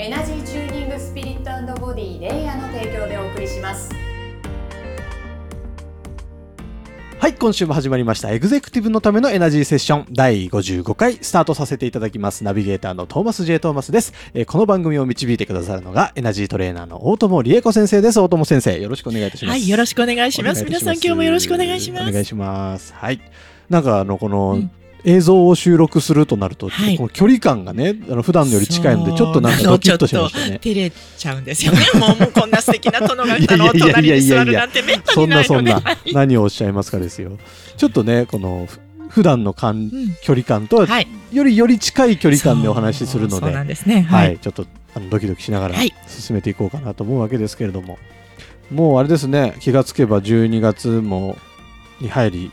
エナジーチューニングスピリットボディレイヤーの提供でお送りしますはい、今週も始まりました。エグゼクティブのためのエナジーセッション第55回スタートさせていただきます。ナビゲーターのトーマス J. トーマスです。えーこの番組を導いてくださるのがエナジートレーナーの大友理恵子先生です。大友先生、よろしくお願いいたします。はい、よろしくお願いします。皆さん今日もよろしくお願いします。お願いします。はい。なんかあの、この、うん映像を収録するとなると、はいこの距離感がね、あの普段より近いので、ちょっとなんかドキッとしましたね。照れちゃうんですよね。もうこんな素敵な殿方のおいやいやいや隣に座るなんてめったそにないので。んなそんなはい、何をおっしゃいますかですよ。ちょっとね、この、ふ普段の感うん距離感とは、はい。よりより近い距離感でお話しするので、ね。は、はいい。ちょっとあのドキドキしながらはい進めていこうかなと思うわけですけれども、もうあれですね、気がつけば12月もに入り、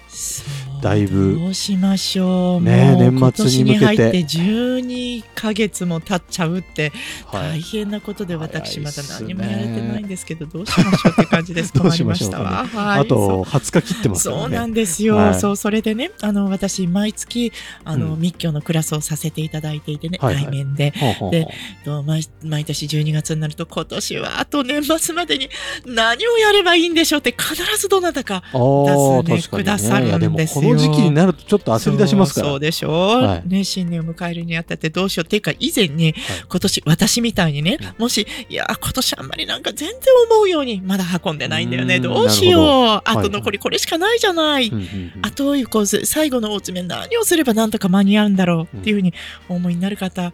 だいぶどうしましょう。ね年末に向けて。入って12ヶ月も経っちゃうってはい、大変なことで私まだ何もやれてないんですけどどうしましょうって感じです。どうしましょ。ね。はい。あと20日切ってますね。そうなんですよ、はい。そうそれでねあの私毎月あの、うん。密教のクラスをさせていただいていてね、はいはい。対面で。ほうほうでと毎毎年12月になると今年はあと年末までに何をやればいいんでしょうって必ずどなたか出すね確かにくださるんですよ。この時期になるとちょっと焦り出しますから。そうでしょう、はい。ね新年を迎えるにあたってどうしよう。っていうか以前に、はい。今年私みたいにね、うもしいや今年あんまりなんか全然思うようにまだ運んでないんだよね。どうしよう。あはいと残りこれしかないじゃない、うんうんうん。あというこう最後の大詰め何をすればなんとか間に合うんだろうっていうふうにお思いになる方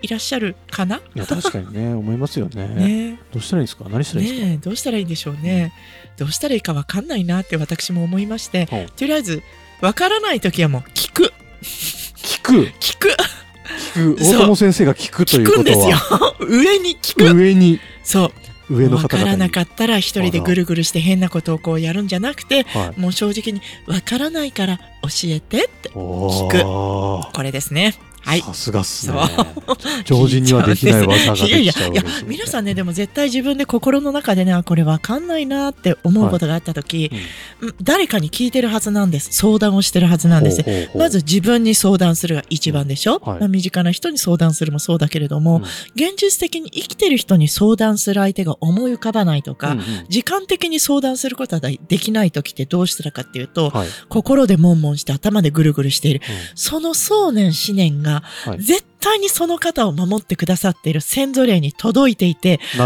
いらっしゃるかな、いや確かにね、思いますよね。ね。どうしたらいいんですか？何したらいいんですねえどうしたらいいんでしょうね、どうしたらいいかわかんないなって私も思いまして。とりあえずわからない時はもう聞く。聞く？聞く。聞く。大友先生が聞くとい聞うことくんですよ。は上に聞く。上に。そう。上のわからなかったら一人でぐるぐるして変なことをこうやるんじゃなくてはい。もう正直にわからないから教えてってお聞く。ー。これですねはい。さすがっすね。常人にはできない技がでいやいやきちゃういや皆さんねでも絶対自分で心の中でねあこれわかんないなって思うことがあった時、うん。誰かに聞いてるはずなんです。相談をしてるはずなんです。まず自分に相談するが一番でしょ、はい。まあ身近な人に相談するもそうだけれども、うん。現実的に生きてる人に相談する相手が思い浮かばないとか、うんうん。時間的に相談することはできない時ってどうしたらかっていうと、はい。心で悶々して頭でぐるぐるしている。うその想念思念が、はい。絶対にその方を守ってくださっている先祖霊に届いていて、必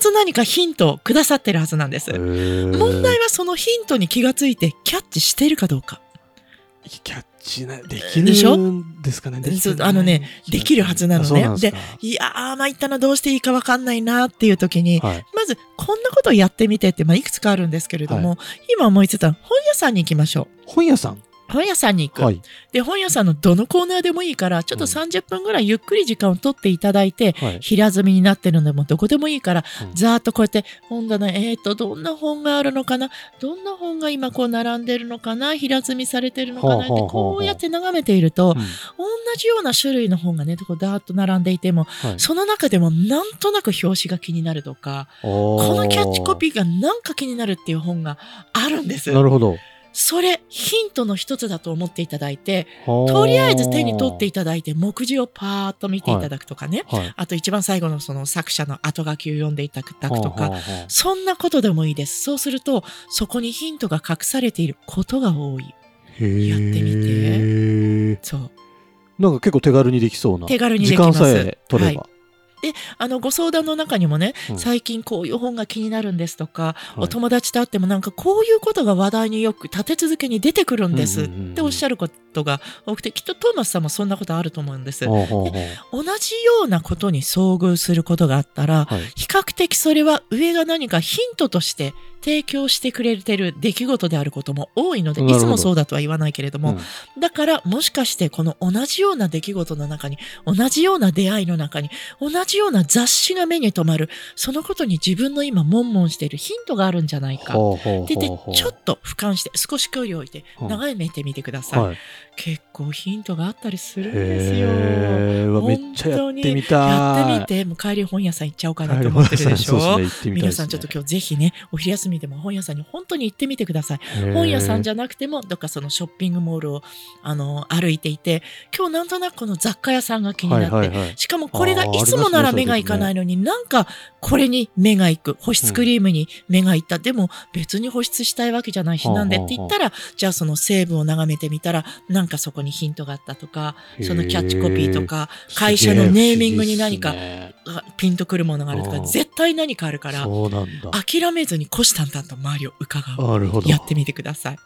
ず何かヒントをくださってるはずなんです。問題はそのヒントに気がついてキャッチしているかどうか。キャッチなできるんですかね？あのねできるはずなのね。でいやー、参ったな、どうしていいかわかんないなっていう時に、はい。まず、こんなことをやってみてって、まあ、いくつかあるんですけれども、今思いついた本屋さんに行きましょう。本屋さん？本屋さんに行く。はい。で、本屋さんのどのコーナーでもいいから、ちょっとうん。30分ぐらいゆっくり時間を取っていただいて、はい。平積みになってるのでもどこでもいいから、うん。ざーっとこうやって本棚、えーと、どんな本があるのかな？どんな本が今こう並んでるのかな？平積みされてるのかな？ってこうやって眺めていると、うん。同じような種類の本がね、こうダーッと並んでいても、はい。その中でもなんとなく表紙が気になるとか、ここのキャッチコピーがなんか気になるっていう本があるんです。なるほどそれ、ヒントの一つだと思っていただいて、とりあえず手に取っていただいて、目次をパーッと見ていただくとかね。はい。あと一番最後のその作者の後書きを読んでいただくとか、そんなことでもいいです。そうすると、そこにヒントが隠されていることが多い。やってみて。そう。なんか結構手軽にできそうな。手軽にできます。時間さえ取れば、はあの、ご相談の中にもね、うん。最近こういう本が気になるんですとか、はい。お友達と会ってもなんかこういうことが話題によく立て続けに出てくるんですっておっしゃる方ことが多くて、きっとトーマスさんもそんなことあると思うんです。ほうほうほう。同じようなことに遭遇することがあったら、はい。比較的それは上が何かヒントとして提供してくれてる出来事であることも多いので、いつもそうだとは言わないけれども、うん。だからもしかしてこの同じような出来事の中に、同じような出会いの中に、同じような雑誌が目に留まる、そのことに自分の今悶々しているヒントがあるんじゃないか。ほうほうで、でほう。ほうちょっと俯瞰して、少し距離を置いて、うん。眺めてみてください。はい結構ヒントがあったりするんですよ。めっちゃやってみたいやってみて、もう帰り本屋さん行っちゃおうかなと思ってるでしょ。そうですね皆さんちょっと今日ぜひね、お昼休みでも本屋さんに本当に行ってみてください。本屋さんじゃなくても、どっかそのショッピングモールを、あの、歩いていて、今日なんとなくこの雑貨屋さんが気になって、はいはいはいしかもこれがいつもなら目がいかないのに、なんかこれに目がいく。保湿クリームに目がいった。でも別に保湿したいわけじゃないし、はあなんでって言ったら、じゃあその成分を眺めてみたら、なんかそこにヒントがあったとか、そのキャッチコピーとか、会社のネーミングに何かピンとくるものがあるとか、絶対何かあるから、諦めずに虎視眈々と周りを伺う。やってみてください。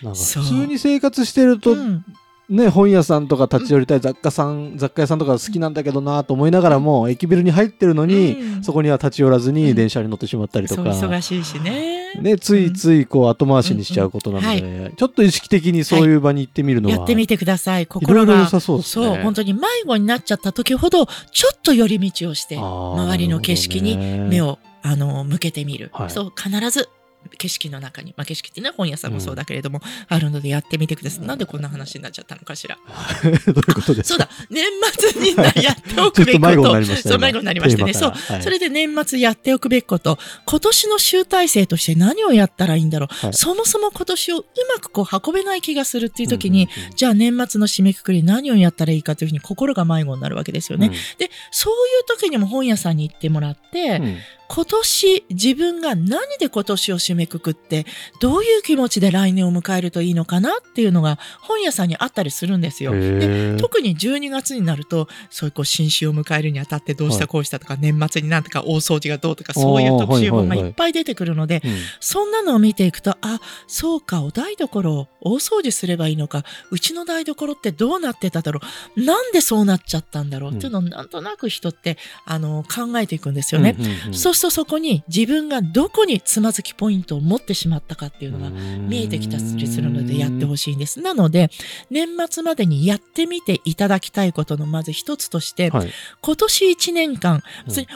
普通に生活してると、うんね、本屋さんとか立ち寄りたい雑貨さん、雑貨屋さんとか好きなんだけどなと思いながらも、駅ビルに入ってるのに、うんそこには立ち寄らずうんに電車に乗ってしまったりとそうか、忙しいしね。ね、ついついこう後回しにしちゃうことなので、うんちょっと意識的にそういう場に行ってみるのは、やってみてください。心が良さそうですね。そう、本当に迷子になっちゃった時ほど、ちょっと寄り道をして、周りの景色に目を。を、あの、向けてみる。はいそう、必ず景色の中に、まあ景色ってね、本屋さんもそうだけれども、あるのでやってみてください。なんでこんな話になっちゃったのかしら。どういうことですか？そうだ、年末になやっておくべきこちょっと迷子にと。なりましたねそう、迷子になりましてね。そう。はい。それで年末やっておくべきこと、今年の集大成として何をやったらいいんだろう。はい。そもそも今年をうまくこう運べない気がするっていう時に、うんうんうん。じゃあ年末の締めくくり何をやったらいいかというふうに心が迷子になるわけですよね。で、そういう時にも本屋さんに行ってもらって、うんうん今年自分が何で今年を締めくくって、どういう気持ちで来年を迎えるといいのかなっていうのが本屋さんにあったりするんですよ。へでー特に12月になると、そういうこう新春を迎えるにあたってどうしはいたこうしたとか、年末になんとか大掃除がどうとか、そういう特集本がいっぱい出てくるので、うん。そんなのを見ていくと、あ、そうか、お台所を大掃除すればいいのか、うちの台所ってどうなってただろう、なんでそうなっちゃったんだろう、うんっていうのをなんとなく人って、あの、考えていくんですよね。うんうんうんそそこに自分がどこにつまずきポイントを持ってしまったかっていうのが見えてきたりするのでやってほしいんです。なので、年末までにやってみていただきたいことのまず一つとして、はい今年一年間、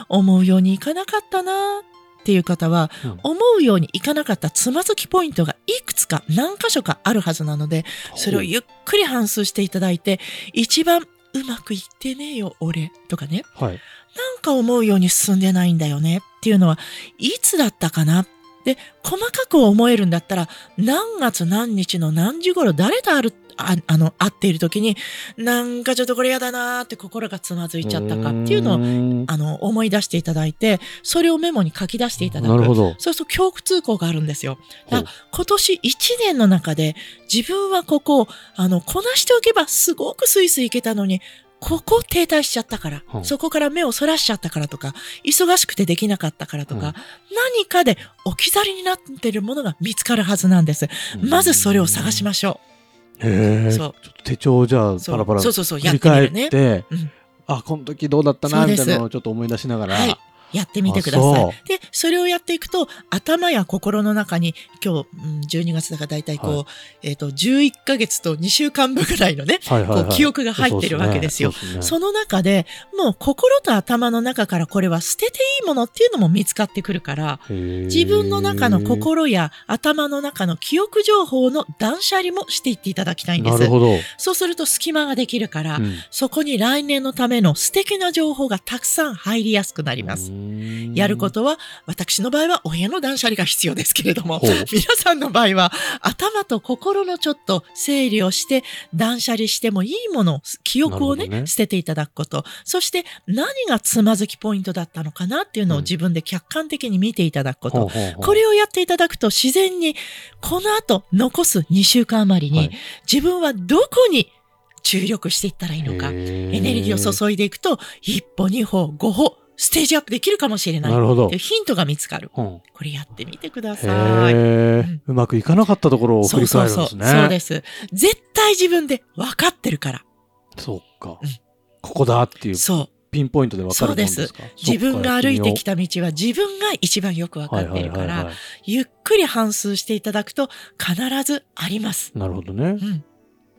思うようにいかなかったなっていう方は、うん思うようにいかなかったつまずきポイントがいくつか何箇所かあるはずなので、それをゆっくり反数していただいて、一番うまくいってねえよ、俺。とかね。はいなんか思うように進んでないんだよねっていうのは、いつだったかな？で、細かく思えるんだったら、何月何日の何時頃誰とある、ああの、会っている時に、なんかちょっとこれやだなーって心がつまずいちゃったかっていうのを、をあの、思い出していただいて、それをメモに書き出していただく。なるほどそうすると共通項があるんですよ。だ今年1年の中で自分はここを、あの、こなしておけばすごくスイスイいけたのに、ここ停滞しちゃったから、う。んそこから目をそらしちゃったからとか、忙しくてできなかったからとか、うん。何かで置き去りになっているものが見つかるはずなんです。まずそれを探しましょへえちょそうっと手帳をじゃあパラパラそう。そう。そう、振やってみるうん。あこの時どうだったなみたいなのをちょっと思い出しながら。はい。やってみてください。で、それをやっていくと、頭や心の中に、今日、うん12月だから大体こう、はい。えっ、と、11ヶ月と2週間分ぐらいのね、はいはいはい。こう記憶が入ってるわけですよ。そうっね。その中で、もう心と頭の中からこれは捨てていいものっていうのも見つかってくるから、自分の中のへ心や頭の中の記憶情報の断捨離もしていっていただきたいーんです。なるほど、そうすると隙間ができるから、うん。そこに来年のための素敵な情報がたくさん入りやすくなります。やることは、私の場合はお部屋の断捨離が必要ですけれども、皆さんの場合は頭と心のちょっと整理をして断捨離してもいいもの、記憶をねね。捨てていただくこと、そして何がつまずきポイントだったのかなっていうのをうん。自分で客観的に見ていただくこと。これをやっていただくと自然にこの後残す2週間余りにはい。自分はどこに注力していったらいいのか。エネルギーを注いでいくと、一歩、二歩、五歩、ステージアップできるかもしれない。なるほどヒントが見つかる。うん。これやってみてくだへさい。え、うんうまくいかなかったところを振そうりそうそう。返るんですね。そうです。絶対自分で分かってるから。そうか。うんここだっていうそう。ピンポイントで分かるもんですか？自分が歩いてきたた道は自分が一番よく分かっているから、い。ゆっくり反数していただくと必ずあります。なるほどね。うん。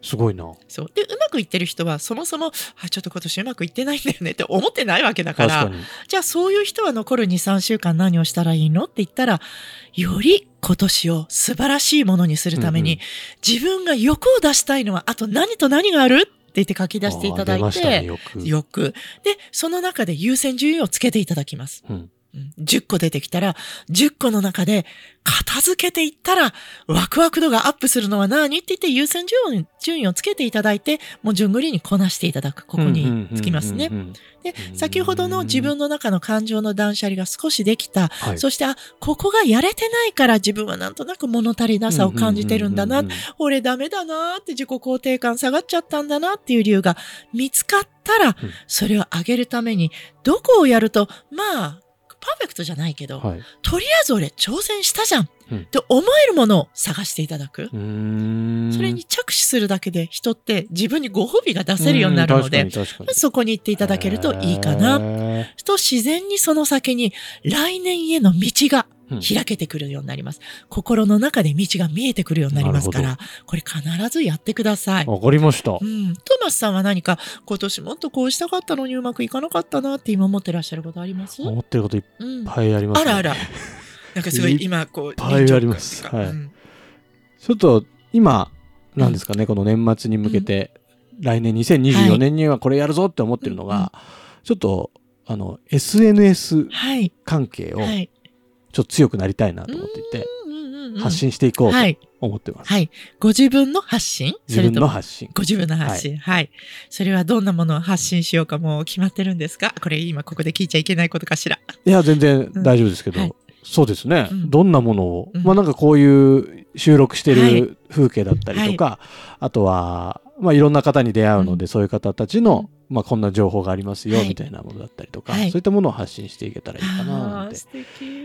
すごいな。そう。で、うまくいってる人は、そもそも、あ、ちょっと今年うまくいってないんだよねって思ってないわけだから。じゃあそういう人は残る2、3週間何をしたらいいのって言ったら、より今年を素晴らしいものにするために、うん自分が欲を出したいのは、あと何と何がある？って言って書き出していただいあー出ましたね、て、よく。欲。で、その中で優先順位をつけていただきます。うん。うん10個出てきたら、10個の中で片付けていったら、ワクワク度がアップするのは何って言って優先順位順位をつけていただいて、もう順繰りにこなしていただく。ここにつきますねでう、ん先ほどの自分の中の感情の断捨離が少しできた。はいそして、あ、ここがやれてないから自分はなんとなく物足りなさを感じてるんだな。俺ダメだなって自己肯定感下がっちゃったんだなっていう理由が見つかったら、それを上げるために、どこをやると、まあ、パーフェクトじゃないけど、はい。とりあえず俺挑戦したじゃん、うんって思えるものを探していただく。うーんそれに着手するだけで人って自分にご褒美が出せるようになるので、うん確かに確かにそこに行っていただけるといいかな。へと自然にその先に来年への道が開けてくるようになります。心の中で道が見えてくるようになりますかなら、これ必ずやってください。わかりましたう。ん。トーマスさんは何か今年もっとこうしたかったのにうまくいかなかったなって今思ってらっしゃることあります？思ってることいっうん。ぱいあります、ね。あらあら。なんかすごい今こう、いっぱいあります臨場感っていうかはいちょっと今、なんですかね、この年末に向けて、来年2024年にはこれやるぞって思ってるのが、ちょっと、あの、SNS はい。関係をはい。ちょっと強くなりたいなと思っていて、発信していこうとはい。思ってます。はい。ご自分の発信？自分の発信。ご自分の発信、はい。それはどんなものを発信しようかもう決まってるんですか？これ今ここで聞いちゃいけないことかしら。いや、全然大丈夫ですけど、うんはい。そうですね、うん。どんなものを、うん。まあなんかこういう収録してはい。る風景だったりとか、あとは、まあいろんな方に出会うので、うん。そういう方たちの、まあこんな情報がありますよ、はいみたいなものだったりとか、はいそういったものを発信していけたらいいかなあなんて。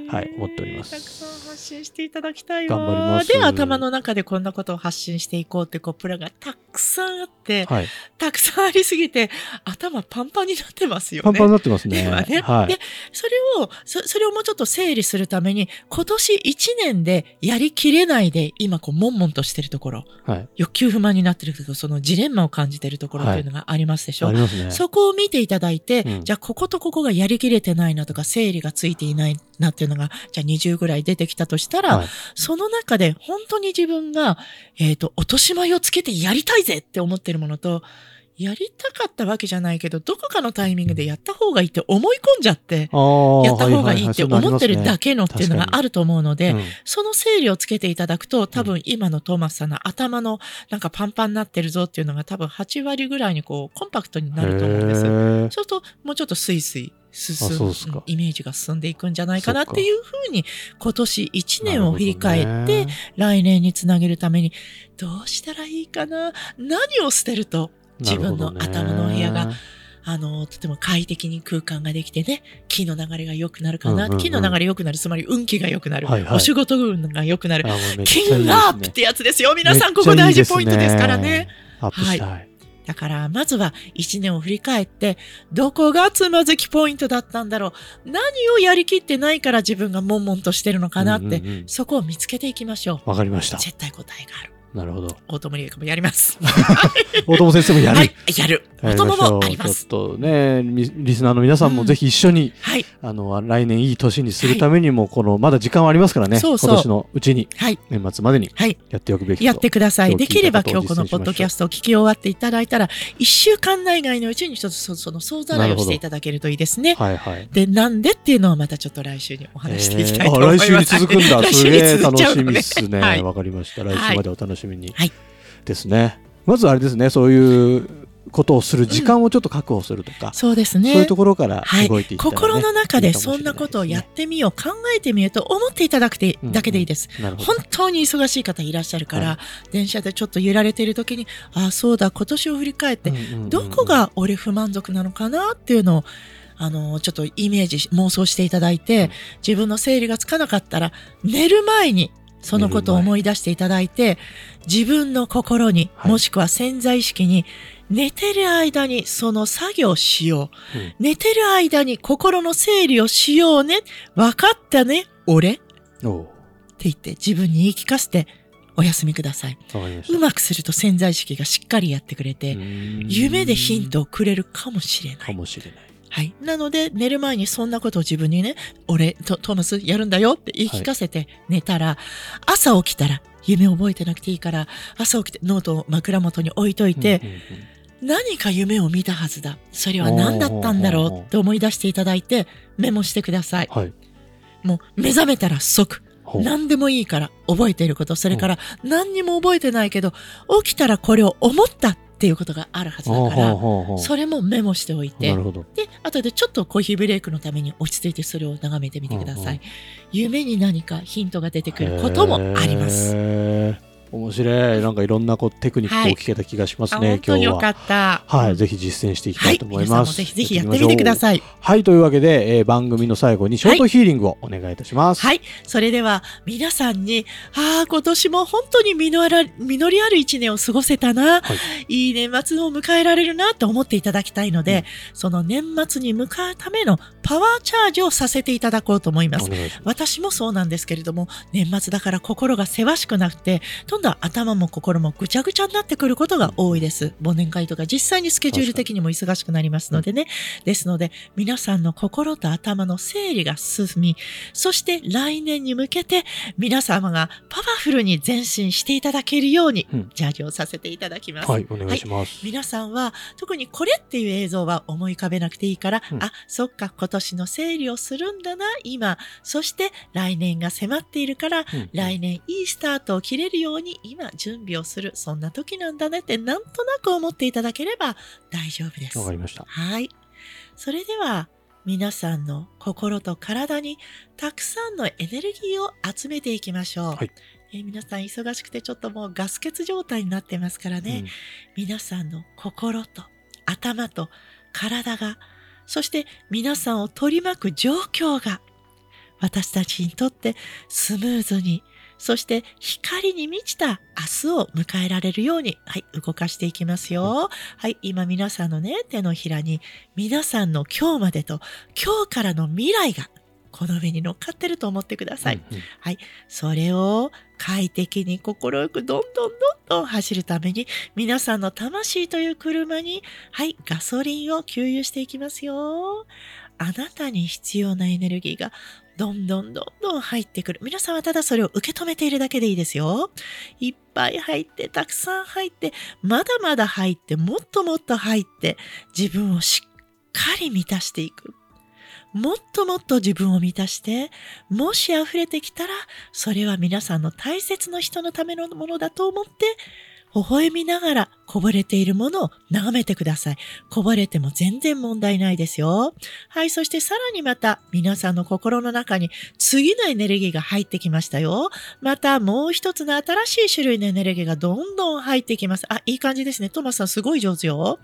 はい思っておりますたくさん発信していただきたいわ。頑張りますで、頭の中でこんなことを発信していこうってこうプランがたくさんあって、はい。たくさんありすぎて頭パンパンになってますよね。パンパンになってますね。今ねはいで。それをそ、それをもうちょっと整理するために、今年1年でやりきれないで、今こう、悶々としてるところ、はい。欲求不満になってるところ、そのジレンマを感じてるところっていうのがありますでしょ、ありますね。そこを見ていただいて、うんじゃあこことここがやりきれてないなとか、整理がついていないなっていうのが、じゃあ20ぐらい出てきたとしたら、はいその中で本当に自分が、えっ、と、落とし前をつけてやりたいぜって思ってるものと、やりたかったわけじゃないけど、どこかのタイミングでやった方がいいって思い込んじゃって、やった方がいいって思ってるだけのっていうのがあるると思うので、うん。その整理をつけていただくと、多分今のトーマスさんの頭のなんかパンパンになってるぞっていうのが多分8割ぐらいにこうコンパクトになると思うんです。そうすると、もうちょっとスイスイ進むイメージが進んでいくんじゃないかなそっていうふうに、今年1年を振り返って来年につなげるために、どうしたらいいかな何を捨てると、自分の頭の部屋があの、とても快適に空間ができてね、気の流れが良くなるかな。うんうんうん気の流れ良くなる、つまり運気が良くなる。はいはいお仕事運が良くなる。あもうめっちゃいいですね金アップってやつですよ。皆さん、ここ大事ポイントですからね。。アップしたい。だから、まずは一年を振り返って、どこがつまずきポイントだったんだろう。何をやりきってないから自分が悶々としてるのかなって、うんうんうんそこを見つけていきましょう。わかりました。絶対答えがある。なるほど。大友理恵子もやります。大友先生もやる。はい、やる。や大友もあります。ちょっとね、リリスナーの皆さんもぜひ一緒に、はい、あの、来年いい年にするためにも、この、まだ時間はありますからね。そうそう今年のうちに、はい、年末までにはい。やっておくべきと。やってください。できれば今日このポッドキャストを聞き終わっていただいたら、一週間内外のうちに一つそその総ざらいをしていただけるといいですね。はいはい。で、なんでっていうのをまたちょっと来週にお話していきたいと思います。えーあ来週に続くんだ。来すげえ 楽しみっすね。はいわかりました。来週までお楽しみに。はいですね。まずあれですね、そういうことをする時間をちょっと確保するとか、そうですね。そういうところからはい動いていったら、ね心の中でそんなことをやってみよう、考えてみようと思っていただくて、うんだけでいいです。ねなるほど本。当に忙しい方いらっしゃるから、は電車でちょっと揺られている時に、ああ、そうだ、今年を振り返って、うんうんうんうんどこが俺不満足なのかなっていうのを、あの、ちょっとイメージ、妄想していただいて、自分の整理がつかなかったら、寝る前に、そのことを思い出していただいて、自分の心に、はいもしくは潜在意識に、寝てる間にその作業をしよう。うん寝てる間に心の整理をしようね。わかったね、俺って言って自分に言い聞かせてお休みください。うまくすると潜在意識がしっかりやってくれて、夢でヒントをくれるかもしれなかい。もしれない。はい。なので、寝る前にそんなことを自分にね、俺、トトーマスやるんだよって言い聞かせて寝たら、朝起きたら、夢覚えてなくていいから、朝起きてノートを枕元に置いといて、うんうんうん何か夢を見たはずだ。それは何だったんだろうって思い出していただいて、メモしてください。はい。もう目覚めたら即、何でもいいから覚えていること、それから何にも覚えてないけど、起きたらこれを思ったっていうことがあるはずだから、それもメモしておいて。で、後でちょっとコーヒーブレイクのために落ち着いてそれを眺めてみてください。夢に何かヒントが出てくることもあります。面白い。なんかいろんなこうテクニックを聞けた気がしますあね、本当によか今日は。った。はい、うんぜひ実践していきたはいい、と思い皆さんます。もぜひぜひやってみてくだい。さい。はい、というわけで、えー番組の最後にショートヒーリングをお願いいたします。はい。それでは、皆さんに、ああ、今年も本当に実ら実りある一年を過ごせたな、、はいい年末を迎えられるなと思っていただきたいので、うんその年末に向かうためのパワーチャージをさせていただこうと思います。私もそうなんですけれども、年末だから心がせわしくなくて、どんどん頭も心もぐちゃぐちゃになってくることが多いです。忘年会とか実際にスケジュール的にも忙しくなりますのでね。ですので、皆さんの心と頭の整理が進み、そして来年に向けて皆様がパワフルに前進していただけるようにうん、ジャージをさせていただきます。はい、お願いします。皆さんは特にこれっていう映像は思い浮かべなくていいから、うんあ、そっか、今年の整理をするんだな、今。そして来年が迫っているから、うん来年いいスタートを切れるように今準備をする。そんな時なんだねってなんとなく思っていただければ大丈夫です。わかりました。はい。それでは、皆さんの心と体にたくさんのエネルギーを集めていきましょう。はいえー皆さん忙しくてちょっともうガス欠状態になってますからね。皆さんの心と頭と体が、そして皆さんを取り巻く状況が、私たちにとってスムーズに、そして光に満ちた明日を迎えられるように、はい、動かしていきますよ。はい、今皆さんのね、手のひらに、皆さんの今日までと今日からの未来が、この上に乗っかってると思ってください。うんうんそれを快適に心よくどんどんどんどん走るために皆さんの魂という車にはいガソリンを給油していきますよ。あなたに必要なエネルギーがどんどんどんどん入ってくる。皆さんはただそれを受け止めているだけでいいですよ。いっぱい入って、たくさん入って、まだまだ入って、もっともっと入って、自分をしっかり満たしていく。もっともっと自分を満たして、もし溢れてきたら、それは皆さんの大切な人のためのものだと思って、微笑みながらこぼれているものを眺めてください。こぼれても全然問題ないですよ。はい、そしてさらにまた皆さんの心の中に次のエネルギーが入ってきましたよ。またもう一つの新しい種類のエネルギーがどんどん入ってきます。あ、いい感じですね。トマスさんすごい上手よ。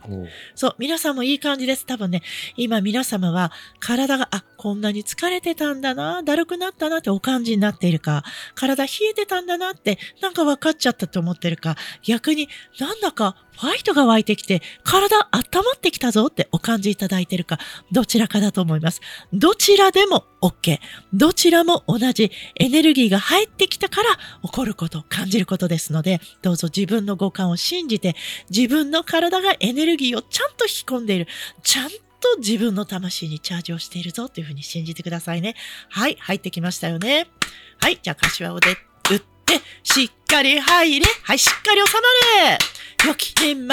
そう、皆さんもいい感じです。多分ね、今皆様は体が、あ、こんなに疲れてたんだな、だるくなったなってお感じになっているか、体冷えてたんだなって、なんか分かっちゃったと思ってるか、逆になんだかファイトが湧いてきて、体温まってきたぞってお感じいただいてるか、どちらかだと思います。どちらでも OK。どちらも同じエネルギーが入ってきたから起こること、感じることですので、どうぞ自分の五感を信じて、自分の体がエネルギーをちゃんと引き込んでいる。ちゃんと自分の魂にチャージをしているぞというふうに信じてくださいね。はい、入ってきましたよね。はい、じゃあ柏をで打って、しっかり入れ。はい、しっかり収まれ。良き年末。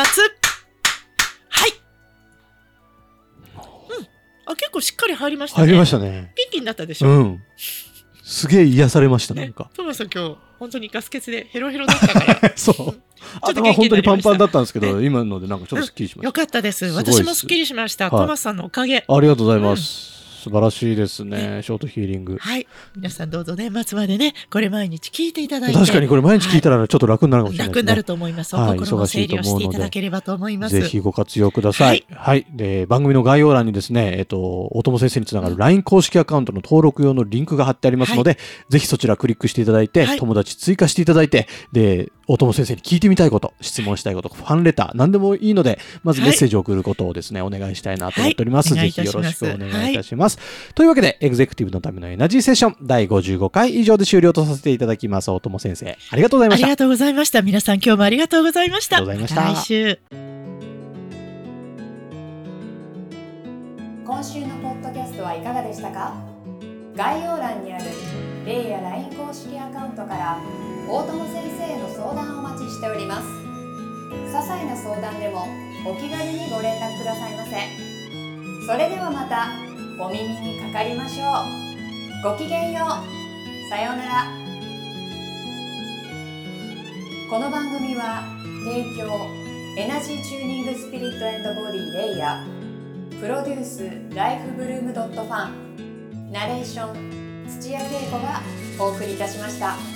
はい。うん。あ、結構しっかり入りましたね。入りましたね。ピンピンになったでしょ？うん。すげえ癒されました、なねんか。トマスさん今日、本当にガス欠でヘロヘロだったから。そう。ちょっと頭元気本当にパンパンだっったんですけど、今のでなんかちょっとスッキリしましよかったです。すごいです私もスッキリしました。はいトマスさんのおかげ。た。ありがとうございます。素晴らしいですね。ショートヒーリング。はい。皆さんどうぞ年末までね、これ毎日聞いていただいて。確かにこれ毎日聞いたらちょっと楽になるかもしれないですね。楽になると思います。はいお心の忙しい整理をしていと思うのでただければと思います。ぜひご活用ください。はい。で、番組の概要欄にですね、えっと、大友先生につながる LINE 公式アカウントの登録用のリンクが貼ってありますので、ぜひそちらクリックしていただいて、はい友達追加していただいて、で、大友先生に聞いてみたいこと、質問したいこと、ファンレター、何でもいいので、まずはいメッセージを送ることをですね、お願いしたいなと思っております。はいぜひよろしくおお願いいたします願いいたします。というわけで、エグゼクティブのためのエナジーセッション第55回以上で終了とさせていただきます。大友先生、ありがとうございました。ありがとうございました。皆さん今日もありがとうございました。ありがとうございましたた来週。今週のポッドキャストはいかがでしたか？概要欄にあるレイや LINE 公式アカウントから大友先生への相談をお待ちしております些細な相談でもお気軽にご連絡くださいませそれではまたお耳にかかりましょう。ごきげんよう。さようなら。この番組は提供エナジーチューニングスピリットボディレイヤープロデュースライフブルームドットファンナレーション土屋恵子がお送りいたしました。